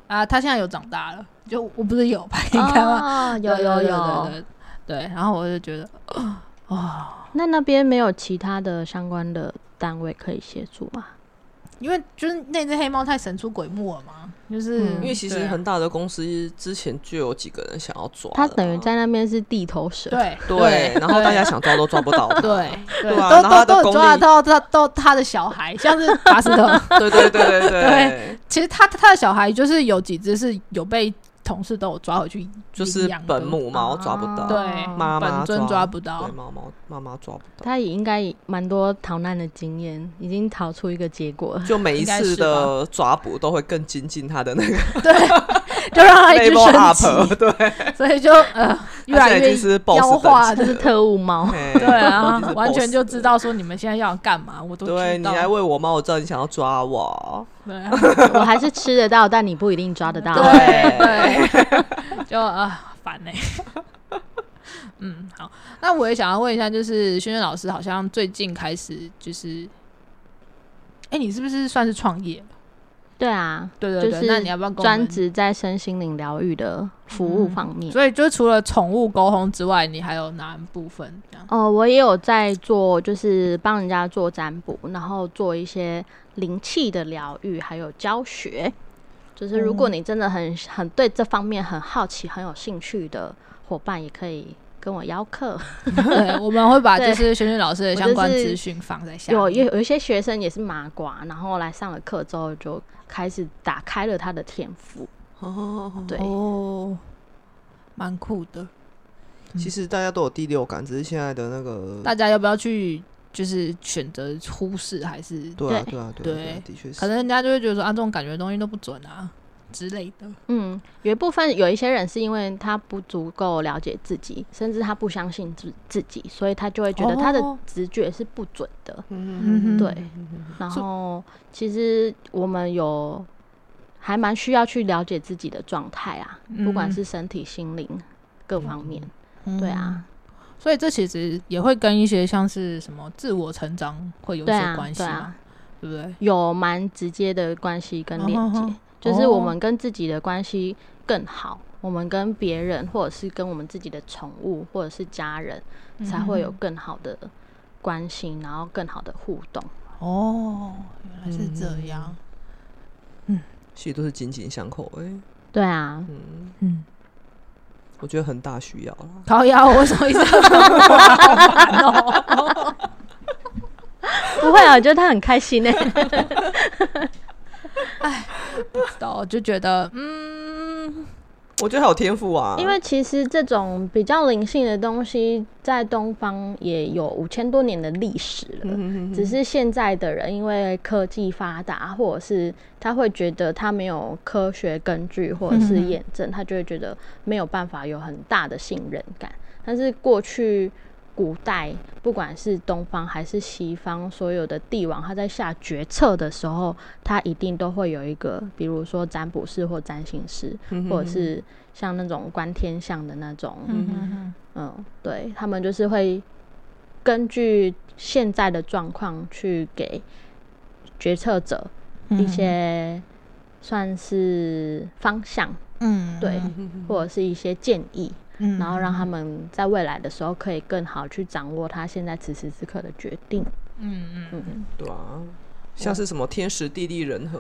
啊，它现在有长大了，就我不是有拍给你看吗？有，有对对对有有。对然后我就觉得，哦，那那边没有其他的相关的单位可以协助吗？因为就是那只黑猫太神出鬼没了嘛，就是、嗯因为其实对啊。很大的公司之前就有几个人想要抓了它，等于在那边是地头蛇。对。对，然后大家想抓都抓不到。对对。对啊然后都都都有抓到他都他的小孩，像是巴斯特，对对对对对。对，其实他他的小孩就是有几只是有被同事都有抓回去就是本母猫抓不到，哦对妈妈抓抓不到。对，猫猫妈妈抓不到。他也应该蛮多逃难的经验，已经逃出一个结果。了。就每一次的抓捕都会更精进他的那个。对，就让他一直升级。up，，对，所以就呃越来越妖化，等级。这是特务猫，对啊完全就知道说你们现在要干嘛，我都知道。对你来喂我猫，我知道你想要抓我，对啊。我还是吃得到，但你不一定抓得到。对对，就啊烦呢。嗯，好，那我也想要问一下，就是轩轩老师好像最近开始就是，哎、你是不是算是创业？对啊，对对对，就是那你要不要专？职在身心灵疗愈的服务方面。所以就除了宠物沟通之外，你还有哪部分？哦，我也有在做，就是帮人家做占卜，然后做一些灵气的疗愈，还有教学。就是如果你真的很很对这方面很好奇、很有兴趣的伙伴，也可以跟我邀课。对，我们会把 就是轩轩老师的相关资讯放在下面。有有有一些学生也是麻瓜，然后来上了课之后，就开始打开了他的天赋。哦，对，哦，蛮酷的。其实大家都有第六感，只是现在的那个，大家要不要去就是选择忽视，还是对啊对对啊对啊对对啊，的确是，可能人家就会觉得说啊，这种感觉的东西都不准啊之类的。嗯，有一部分有一些人是因为他不足够了解自己，甚至他不相信自自己，所以他就会觉得他的哦。直觉是不准的。对，然后其实我们有还蛮需要去了解自己的状态啊，不管嗯是身体、心灵各方面。嗯。对啊，所以这其实也会跟一些像是什么自我成长会有一些关系嘛，对啊，对不对？有蛮直接的关系跟链接，就是我哦。们跟自己的关系更好，我们跟别人或者是跟我们自己的宠物或者是家人才会有嗯更好的关系，然后更好的互动。哦，原来是这样。其实都是紧紧相扣哎、对啊，嗯。嗯，我觉得很大需要啦。靠腰，我什么一直要好难哦？不会啊，我觉得他很开心呢、不知道，就觉得嗯，我觉得好有天赋啊，因为其实这种比较灵性的东西，在东方也有五千多年的历史了。嗯只是现在的人因为科技发达，或者是他会觉得他没有科学根据或者是验证，他就会觉得没有办法有很大的信任感。但是过去古代，不管是东方还是西方，所有的帝王他在下决策的时候，他一定都会有一个，比如说占卜师或占星师，或者是像那种观天象的那种，嗯嗯，对他们就是会根据现在的状况去给决策者一些算是方向，嗯，对，或者是一些建议，嗯然后让他们在未来的时候可以更好去掌握他现在此时此刻的决定。嗯。嗯嗯，对啊，像是什么天时地利人和，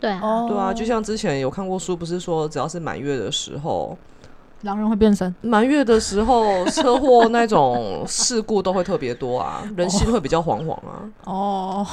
对啊，哦，对啊，就像之前有看过书，不是说只要是满月的时候，狼人会变身，满月的时候车祸那种事故都会特别多啊，人心会比较惶惶啊。哦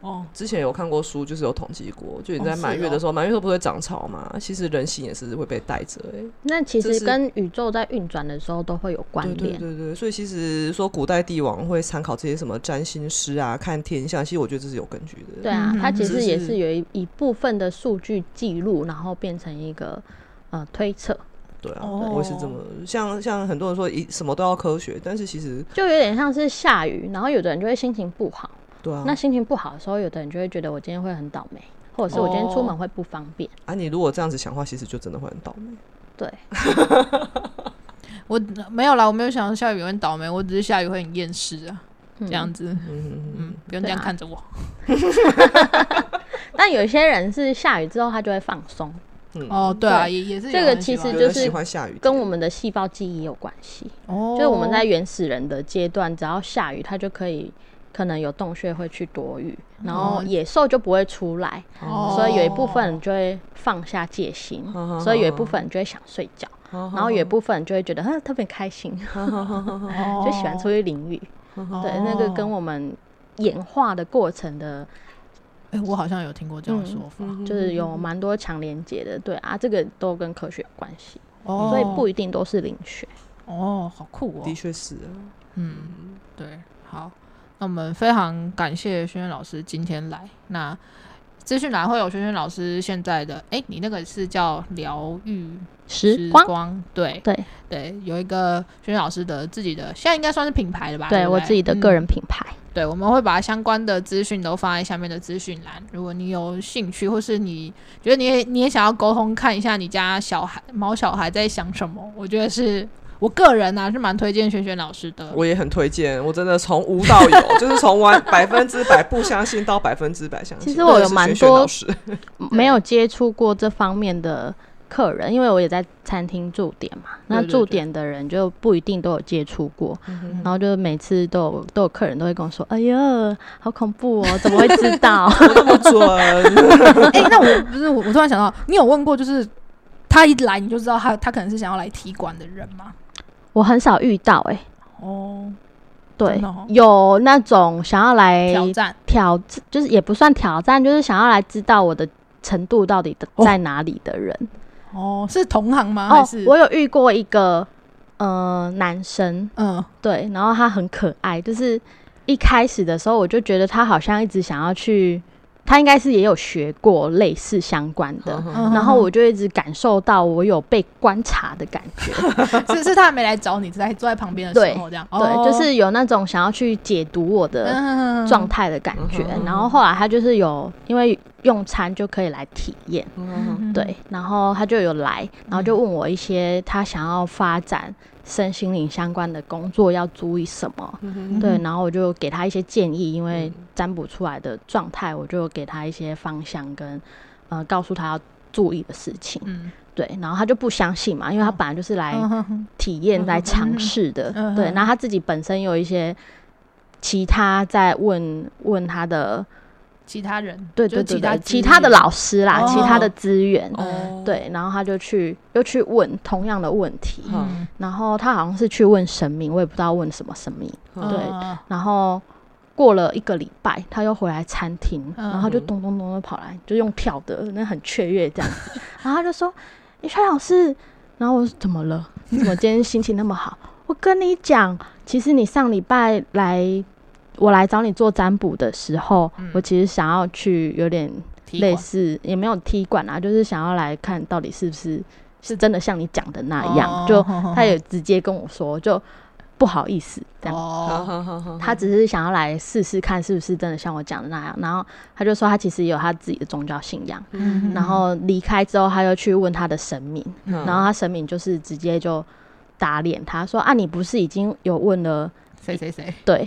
哦，之前有看过书，就是有统计过，就你在满月的时候，满月的时候不是会涨潮嘛？其实人心也是会被带着哎、那其实跟宇宙在运转的时候都会有关对联。对对对，所以其实说古代帝王会参考这些什么占星师啊、看天象，其实我觉得这是有根据的。对啊嗯，它其实也是有一一部分的数据记录，然后变成一个呃推测，对啊，哦我也是这么像像很多人说一什么都要科学，但是其实就有点像是下雨，然后有的人就会心情不好。对啊，那心情不好的时候，有的人就会觉得我今天会很倒霉，或者是我今天出门会不方便。啊，你如果这样子想的话，其实就真的会很倒霉。对，我没有啦，我没有想到下雨会很倒霉，我只是下雨会很厌世啊，嗯。这样子，嗯嗯嗯，不用这样看着我，但有些人是下雨之后他就会放松，嗯。哦，对啊，也也是有这个其实就是喜欢下雨，跟我们的细胞记忆有关系。哦，就是我们在原始人的阶段，只要下雨，它就可以可能有洞穴会去躲雨，然后哦。野兽就不会出来，哦，所以有一部分人就会放下戒心，哦所以有一部分人就会想睡觉，然然后有一部分人就会觉得嗯特别开心，哦就喜欢出去淋雨。对，那个跟我们演化的过程的，哎，我好像有听过这样的说法，就是有蛮多强连接的。对啊，这个都跟科学有关系，哦，所以不一定都是灵学。哦，好酷哦的，确是啊，嗯，对，好，那我们非常感谢轩轩老师今天来。那资讯栏会有轩轩老师现在的，哎，你那个是叫疗愈时光，光，对对对，有一个轩轩老师的自己的，现在应该算是品牌了吧？对对对我自己的个嗯人品牌。对，我们会把相关的资讯都放在下面的资讯栏。如果你有兴趣，或是你觉得你也你也想要沟通，看一下你家小孩毛小孩在想什么，我觉得是我个人啊是蛮推荐轩轩老师的。我也很推荐。我真的从无到有，就是从完百分之百不相信到百分之百相信。其实我有蛮多没有接触过这方面的客人，因为我也在餐厅驻点嘛。那驻点的人就不一定都有接触过，然后就每次都有都有客人都会跟我说：“哎呀，好恐怖哦，怎么会知道 我那么准，哎、那我不是我，我突然想到，你有问过，就是他一来你就知道他他可能是想要来踢馆的人吗？？”我很少遇到哎、哦，对哦，有那种想要来挑战挑，就是也不算挑战，就是想要来知道我的程度到底在哪里的人。哦，是同行吗？还哦是，我有遇过一个呃男生，嗯。对，然后他很可爱，就是一开始的时候我就觉得他好像一直想要去，他应该是也有学过类似相关的，嗯然后我就一直感受到我有被观察的感觉，是是他还没来找你，只在坐在旁边的时候这样，哦。对，就是有那种想要去解读我的嗯状态的感觉。嗯。然后后来他就是有，因为用餐就可以来体验。嗯对，然后他就有来，然后就问我一些他想要发展身心灵相关的工作要注意什么。嗯对，然后我就给他一些建议，因为占卜出来的状态，我就给他一些方向跟呃告诉他要注意的事情。嗯对，然后他就不相信嘛，因为他本来就是来体验、来尝试的。对，嗯嗯然后他自己本身有一些其他在问问他的，其他人，对对其他其他的老师啦，哦其他的资源。哦，对，然后他就去又去问同样的问题，嗯，然后他好像是去问神明，我也不知道问什么神明。嗯对嗯然后过了一个礼拜，他又回来餐厅，嗯然后就咚咚咚的跑来，就用跳的，那很雀跃这样子。然后他就说：“李川老师，然后我说怎么了？你怎么今天心情那么好？我跟你讲，其实你上礼拜来。”我来找你做占卜的时候，嗯。我其实想要去有点类似，也没有踢馆啊，就是想要来看到底是不是是。真的像你讲的那样。哦就哦他也直接跟我说，就不好意思这样。他只是想要来试试看是不是真的像我讲的那样，然后他就说他其实有他自己的宗教信仰，嗯。然后离开之后他又去问他的神明，嗯。然后他神明就是直接就打脸他说啊你不是已经有问了谁谁谁，对，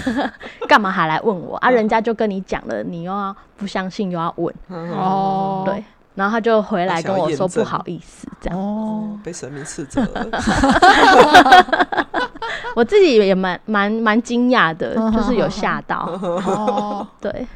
干嘛还来问我？啊？人家就跟你讲了，你又要不相信又要问，嗯。哦，对，然后他就回来跟我说不好意思这样，哦，被神明斥责了，我自己也蛮蛮蛮惊讶的，嗯就是有吓到，哦，对，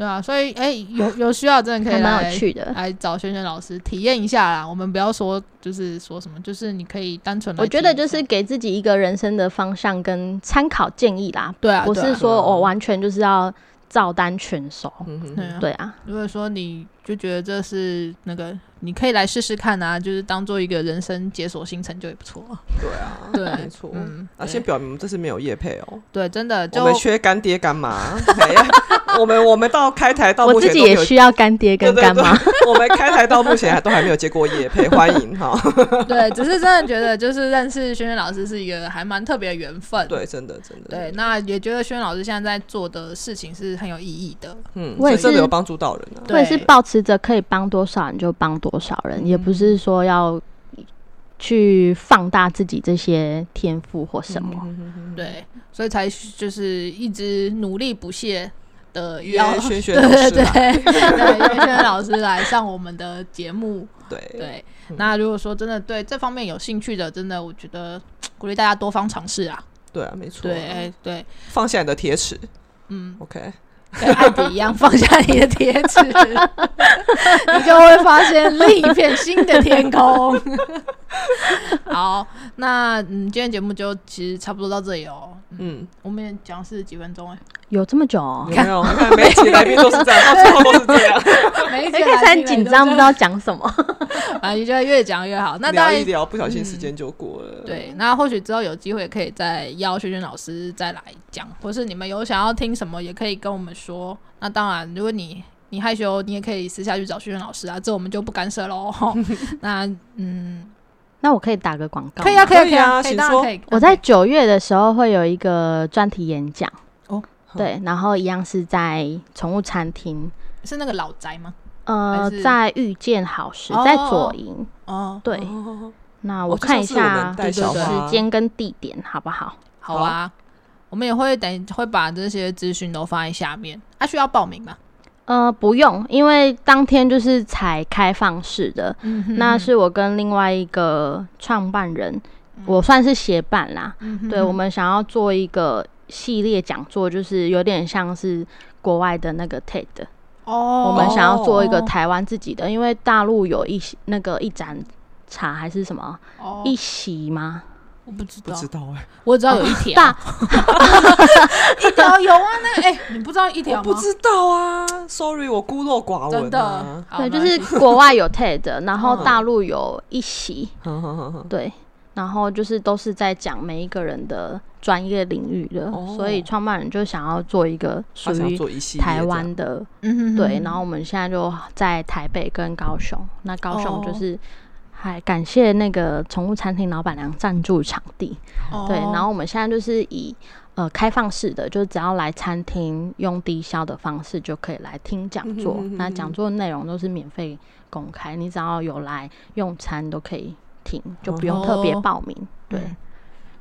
对啊，所以哎、有有需要真的可以还蛮来有趣的。来找轩轩老师体验一下啦。我们不要说就是说什么，就是你可以单纯来我觉得就是给自己一个人生的方向跟参考建议啦，对啊，不是说我完全就是要照单全收。嗯哼对啊。对啊，如果说你就觉得这是那个，你可以来试试看啊，就是当做一个人生解锁新成就也不错。对啊，对 没错。嗯，啊，先表明这是没有叶配哦，对，真的就我们缺干爹干妈。我们我们到开台到我自己目前也需要干爹跟干妈。我们开台到目前还都还没有接过叶配，欢迎哈。对，只是真的觉得就是认识轩轩老师是一个还蛮特别的缘分。对，真的真的。对，，那也觉得轩轩老师现在在做的事情是很有意义的。嗯，我也是真的有帮助到人啊。对我也是保持着可以帮多少人就帮多少人，也不是说要去放大自己这些天赋或什么。嗯对，所以才就是一直努力不懈的约要轩轩对老师对来对对，约轩轩老师来上我们的节目。对对，嗯那如果说真的对这方面有兴趣的，真的我觉得鼓励大家多方尝试啊。对啊，没错。对，哎对，放下你的铁齿嗯，，OK。跟艾迪一样放下你的铁齿，你就会发现另一片新的天空。好，那嗯，今天节目就其实差不多到这里哦。嗯，我们也讲是几分钟哎，有这么久、没有？你看每一期来宾都是这样，到最后都是这样，每一一开始很紧张，不知道讲什么。啊，你觉得越讲越好。那当然聊一，聊，不小心时间就过了。对，那或许之后有机会可以再邀轩轩老师再来讲，或是你们有想要听什么，也可以跟我们说。那当然，如果你你害羞，你也可以私下去找轩轩老师啊，这我们就不干涉喽。那嗯，那我可以打个广告，可以啊，可以啊，可以啊。我在九月的时候会有一个专题演讲，哦，对，然后一样是在宠物餐厅，是那个老宅吗？呃，在遇见好时，哦在左营。哦，对，哦那我看一下时间跟地点，好不好？好啊，我们也会等会把这些资讯都放在下面。啊，需要报名吗？呃，不用，因为当天就是才开放式的，嗯那是我跟另外一个创办人，我算是协办啦。嗯对，我们想要做一个系列讲座，就是有点像是国外的那个 TED，、哦，我们想要做一个哦台湾自己的，因为大陆有一些那个一盏茶还是什么、哦。一席吗？我不知道，不知道哎，我只知道有一条，大 一条有啊，那个哎，你不知道一条吗？我不知道啊，sorry，我孤陋寡闻真的。对，就是国外有 TED，然后嗯。大陆有一席，对，然后就是都是在讲每一个人的专业领域的，哦所以创办人就想要做一个属于台湾的，对，然后我们现在就在台北跟高雄，那高雄就哦是。还感谢那个宠物餐厅老板娘赞助场地，哦对，然后我们现在就是以呃开放式的，就是只要来餐厅用低消的方式就可以来听讲座。嗯哼嗯哼那讲座内容都是免费公开，你只要有来用餐都可以听，就不用特别哦报名。对。嗯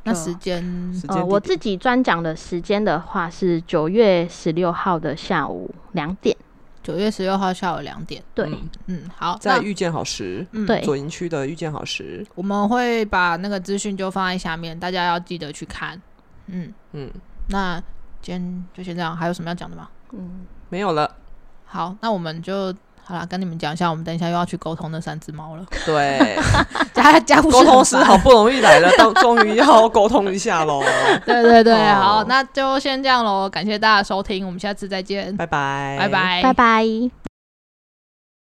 那时间呃，时间我自己专讲的时间的话是九月十六号的下午两点。九月十六号下午两点。对，嗯嗯，好，在遇见好时，嗯对左营区的遇见好时，我们会把那个资讯就放在下面，大家要记得去看。嗯，嗯，那今天就先这样，还有什么要讲的吗？嗯，没有了。好，那我们就好啦，跟你们讲一下，我们等一下又要去沟通那三只猫了。对，家家护士沟通师好不容易来了，到 终于要沟通一下喽。对对对，哦好，那就先这样喽，感谢大家收听，我们下次再见，拜拜，拜拜，拜拜。